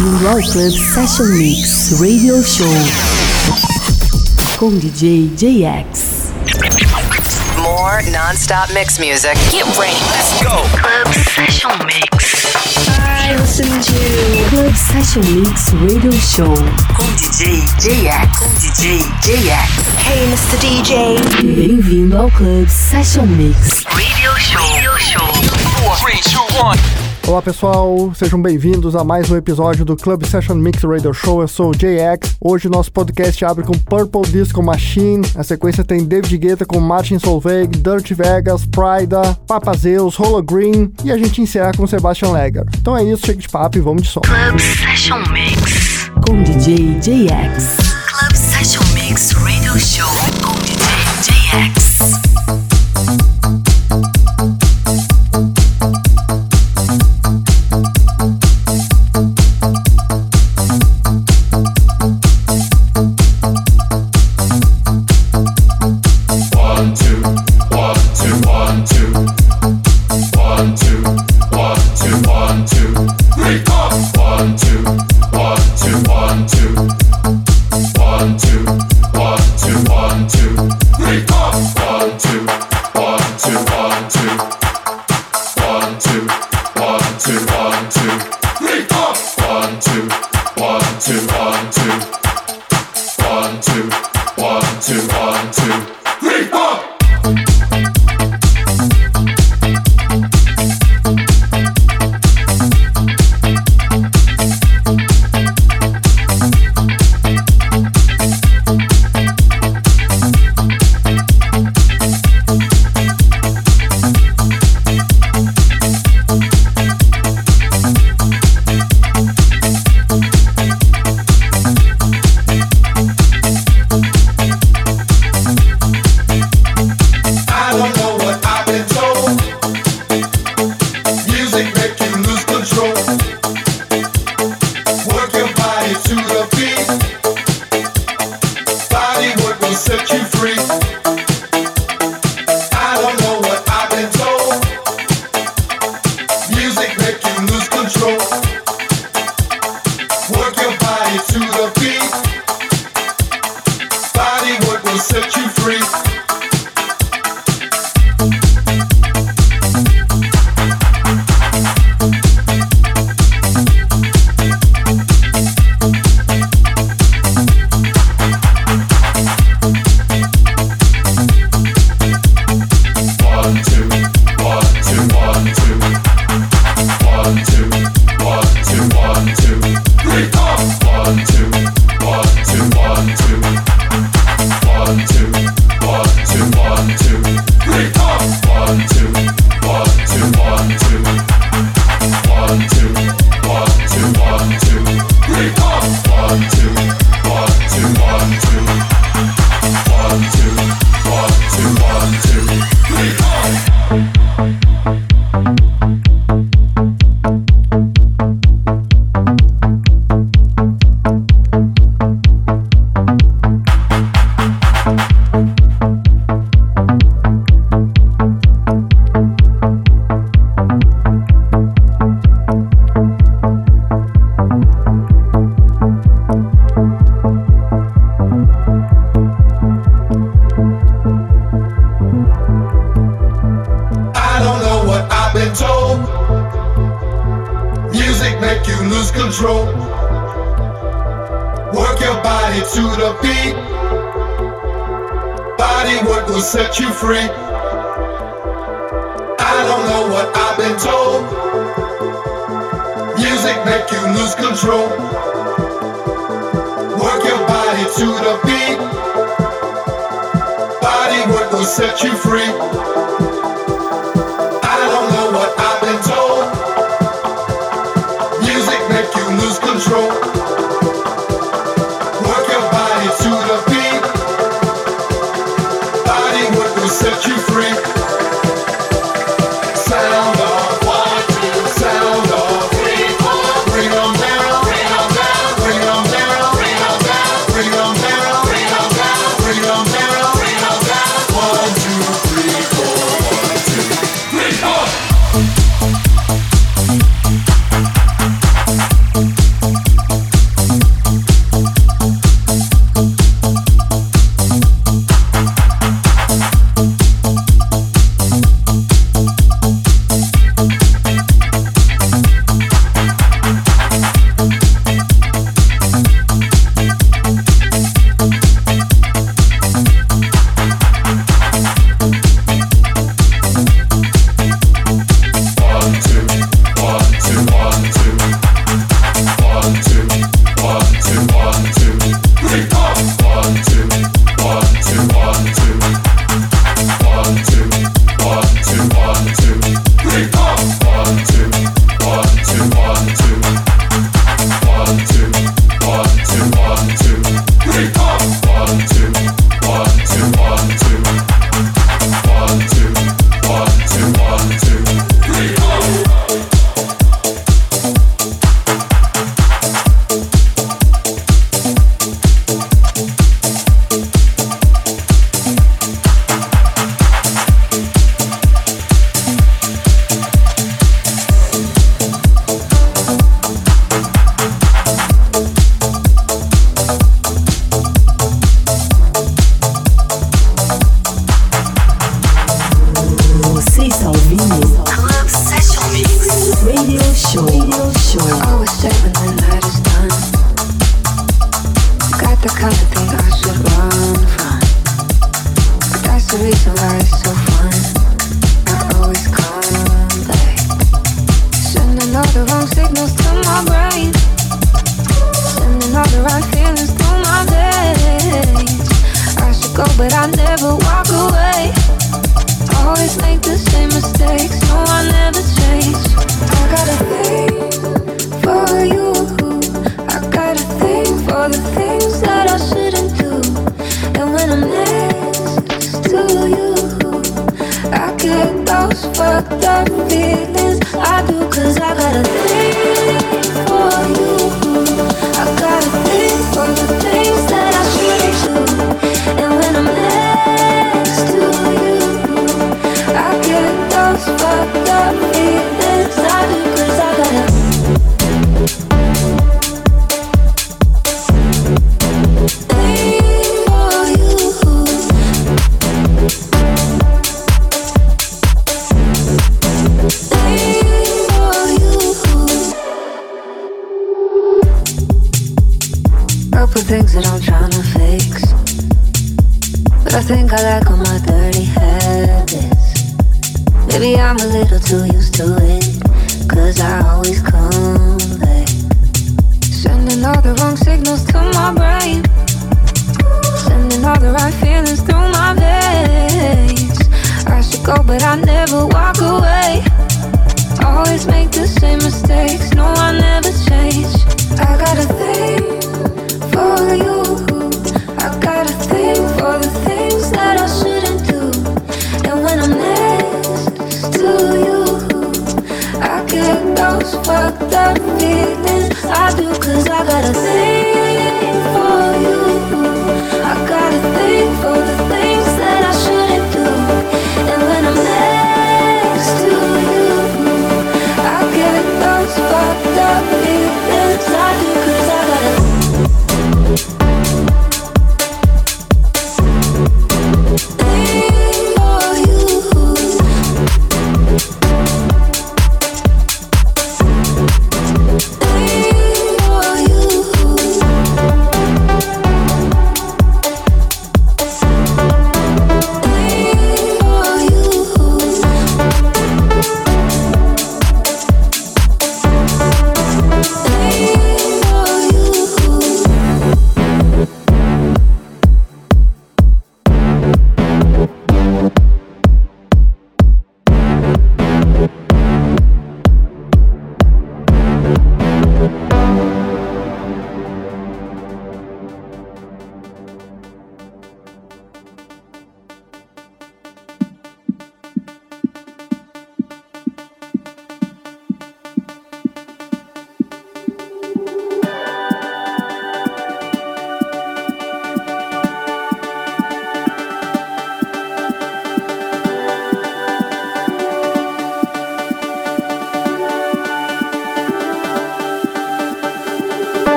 Global Club Session Mix Radio Show com DJ JX. More non-stop mix music. Get ready. Let's go. Club Session Mix. I listen to Club Session Mix Radio Show com DJ JX. Com DJ JX. Hey, Mr. DJ. Bem-vindo ao Club Session Mix Radio Show. Radio Show. 4, 3, 2, 1. Olá pessoal, sejam bem-vindos a mais um episódio do Club Session Mix Radio Show. Eu sou o JX. Hoje nosso podcast abre com Purple Disco Machine. A sequência tem David Guetta com Martin Solveig, Dirty Vegas, Prida, Papa Zeus, Holo Green e a gente encerra com Sebastian Legger. Então é isso, chega de papo e vamos de som. Club Session Mix com DJ JX. Club Session Mix Radio Show.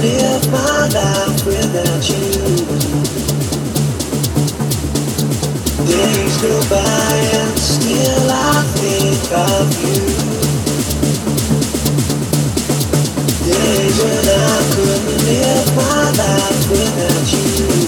live my life without you. Days go by and still I think of you. Days when I couldn't live my life without you.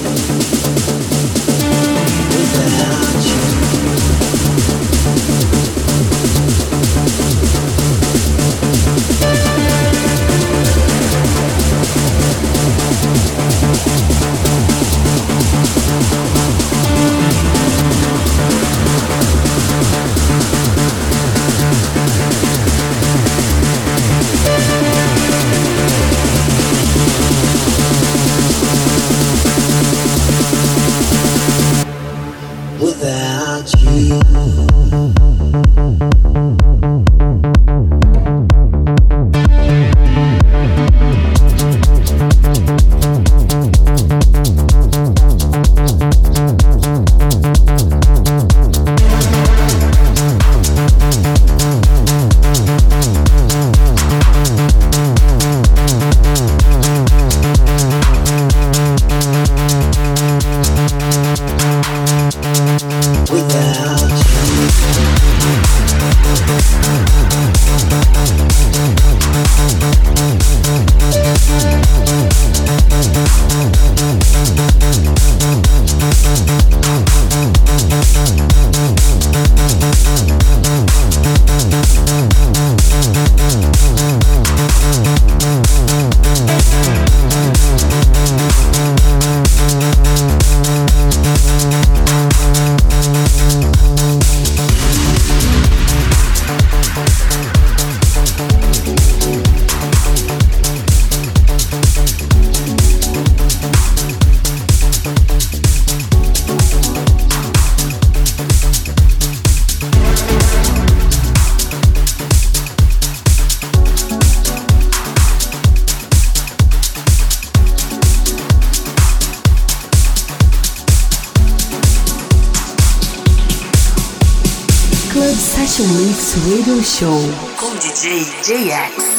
Show com DJ JX.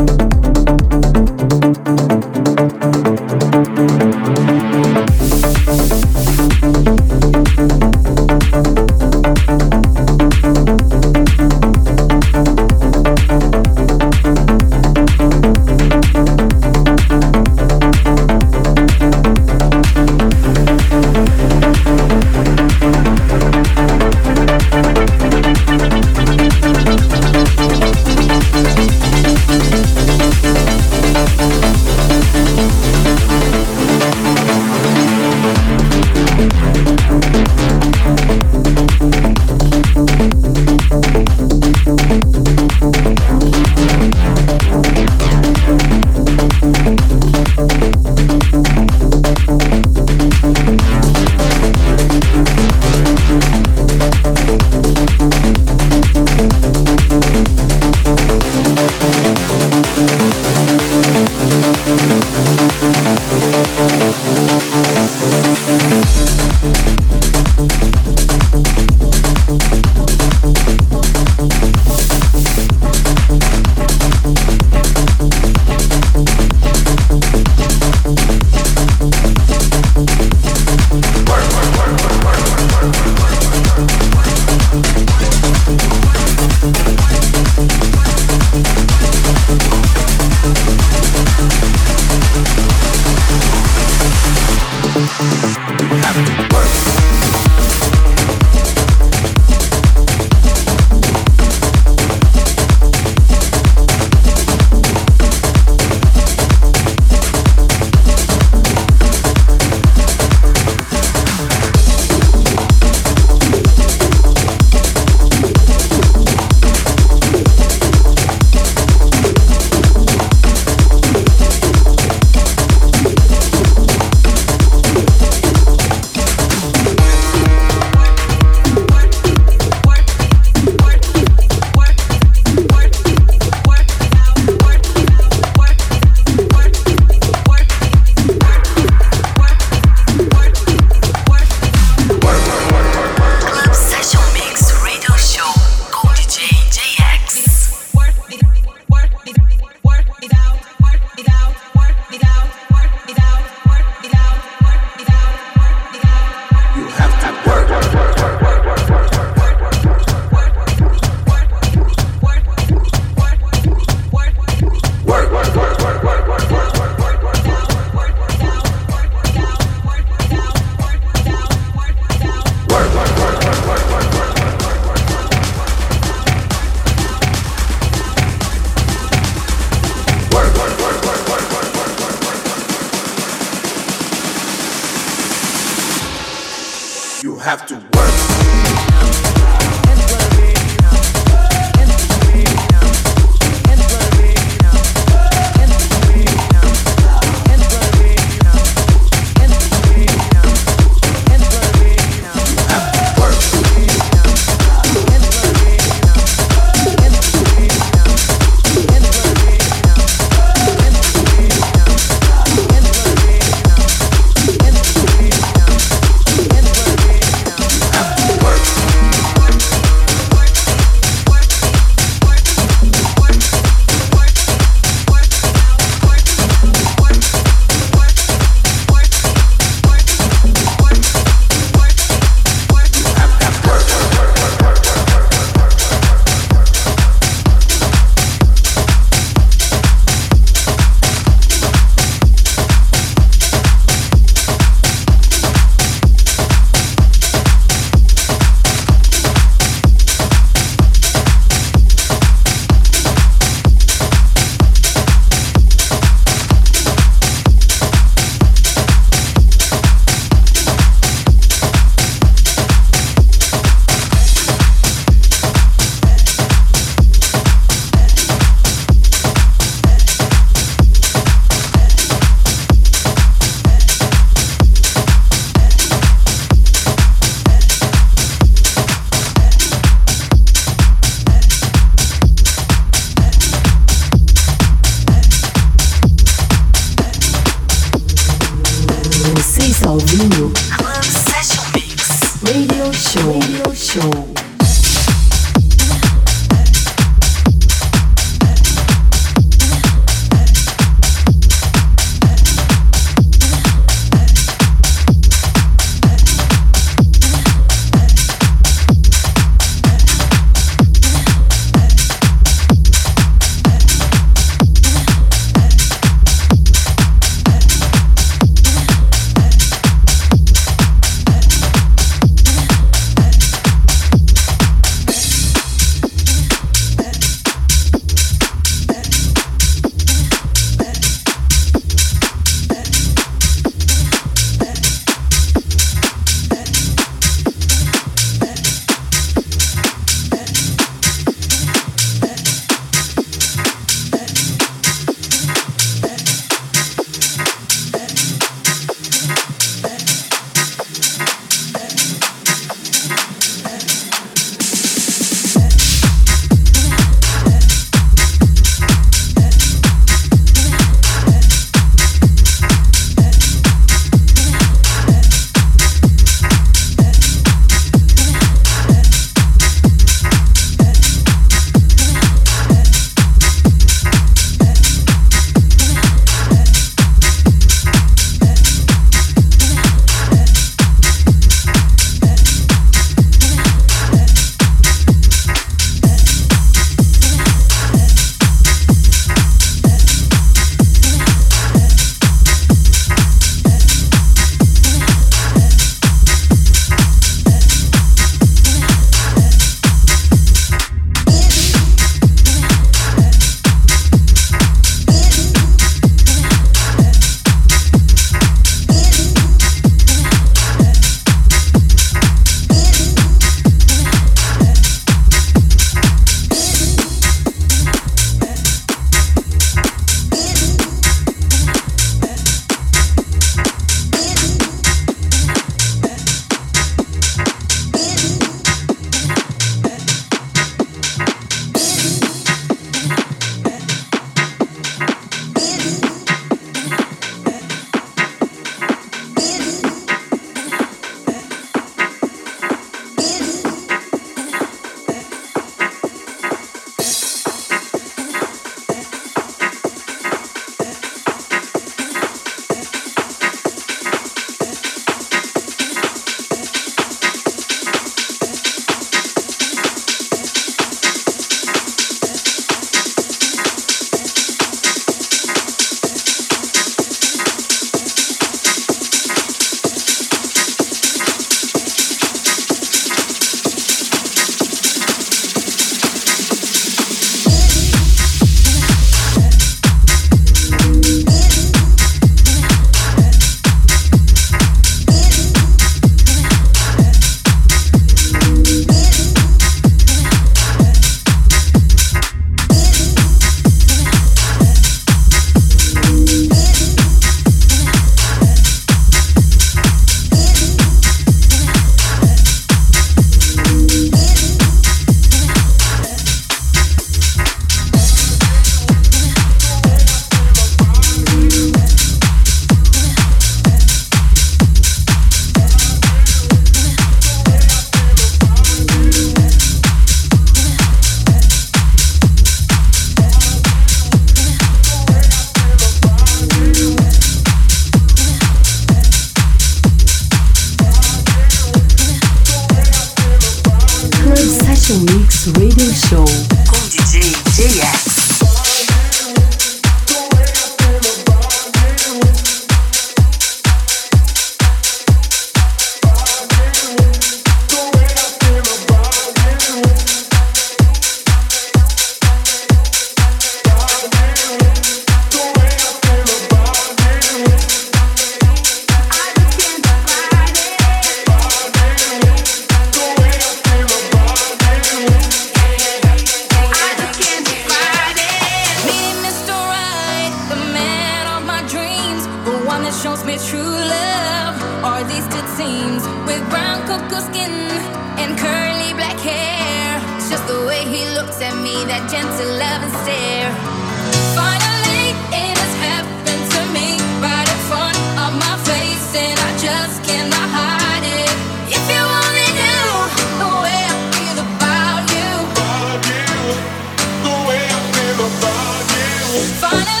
Finally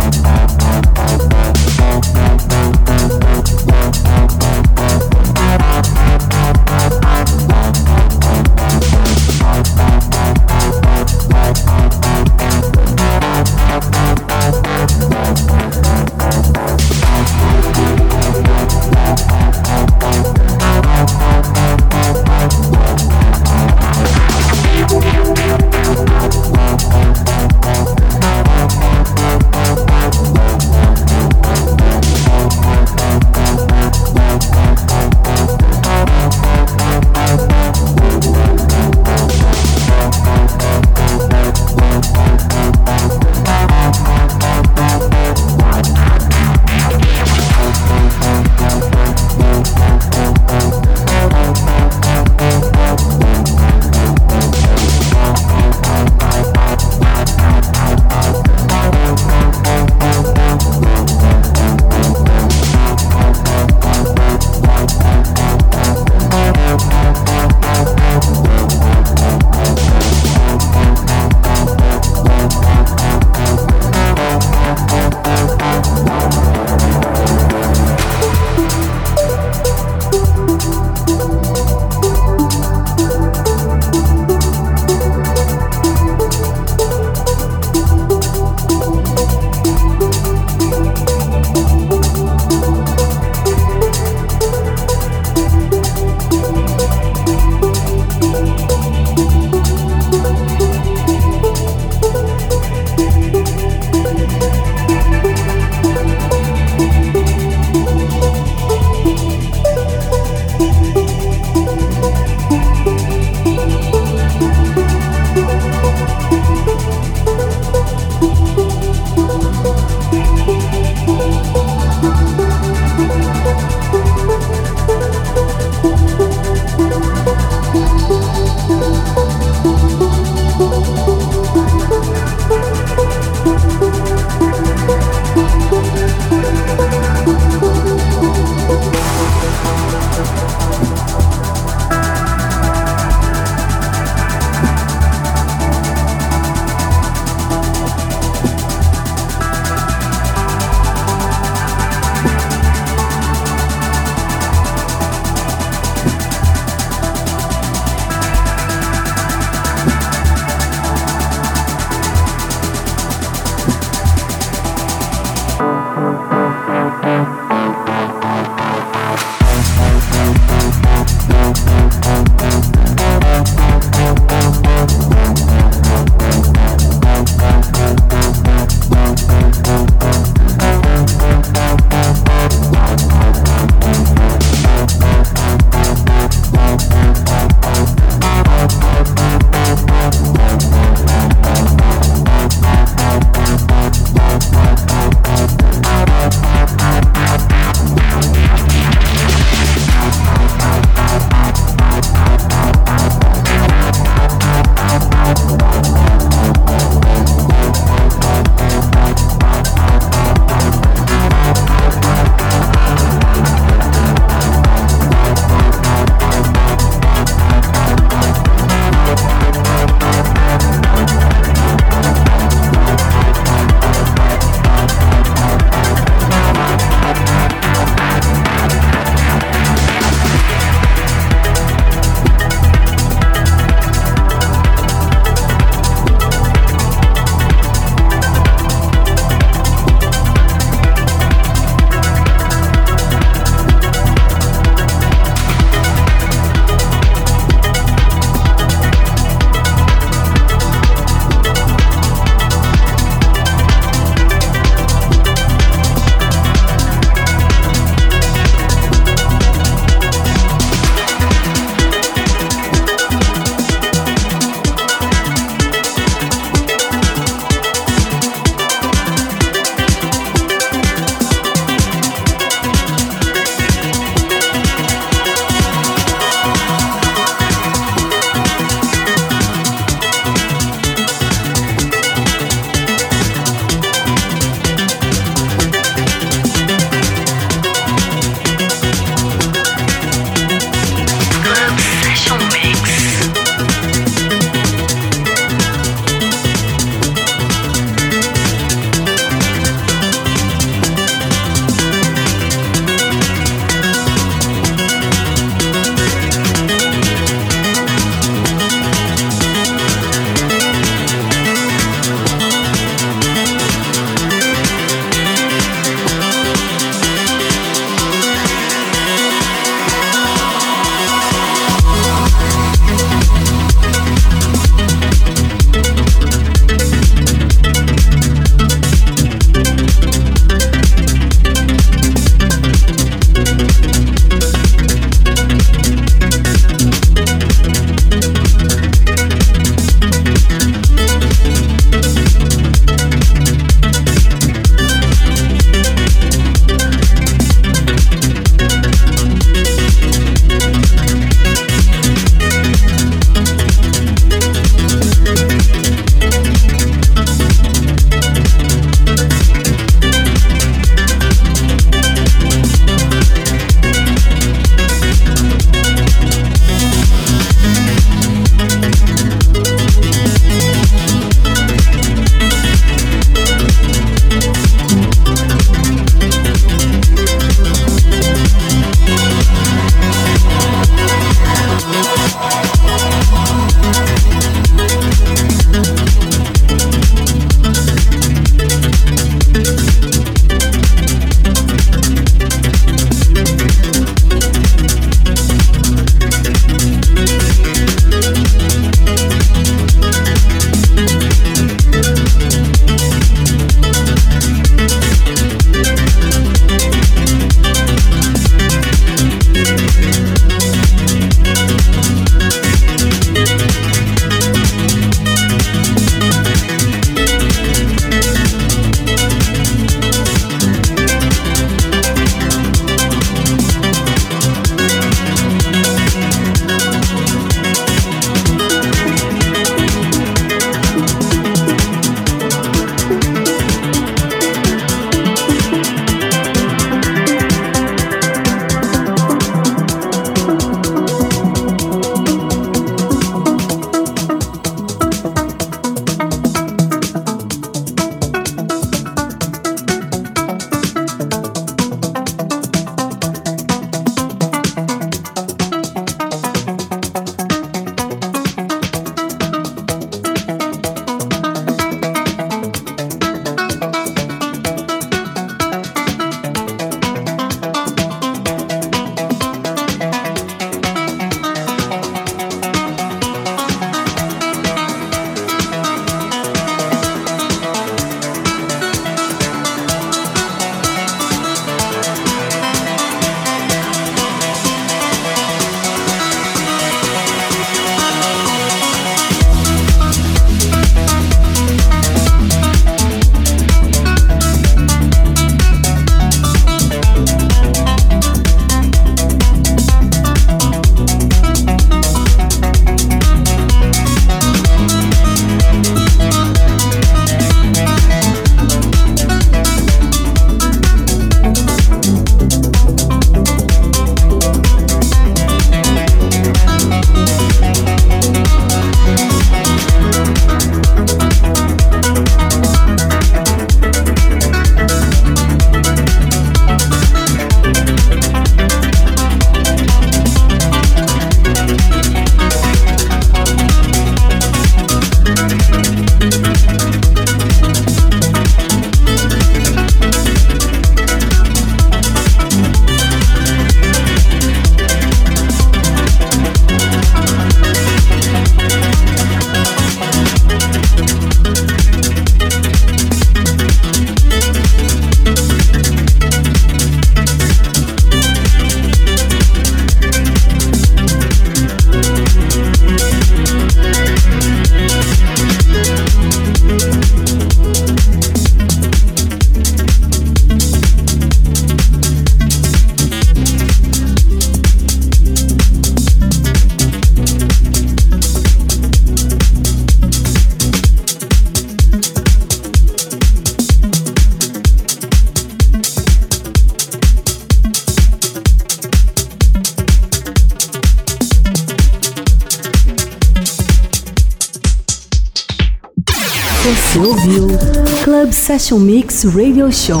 Session Mix Radio Show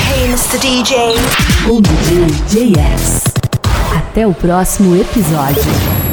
Hey, Mr. DJ. com DJ JX. Até o próximo episódio.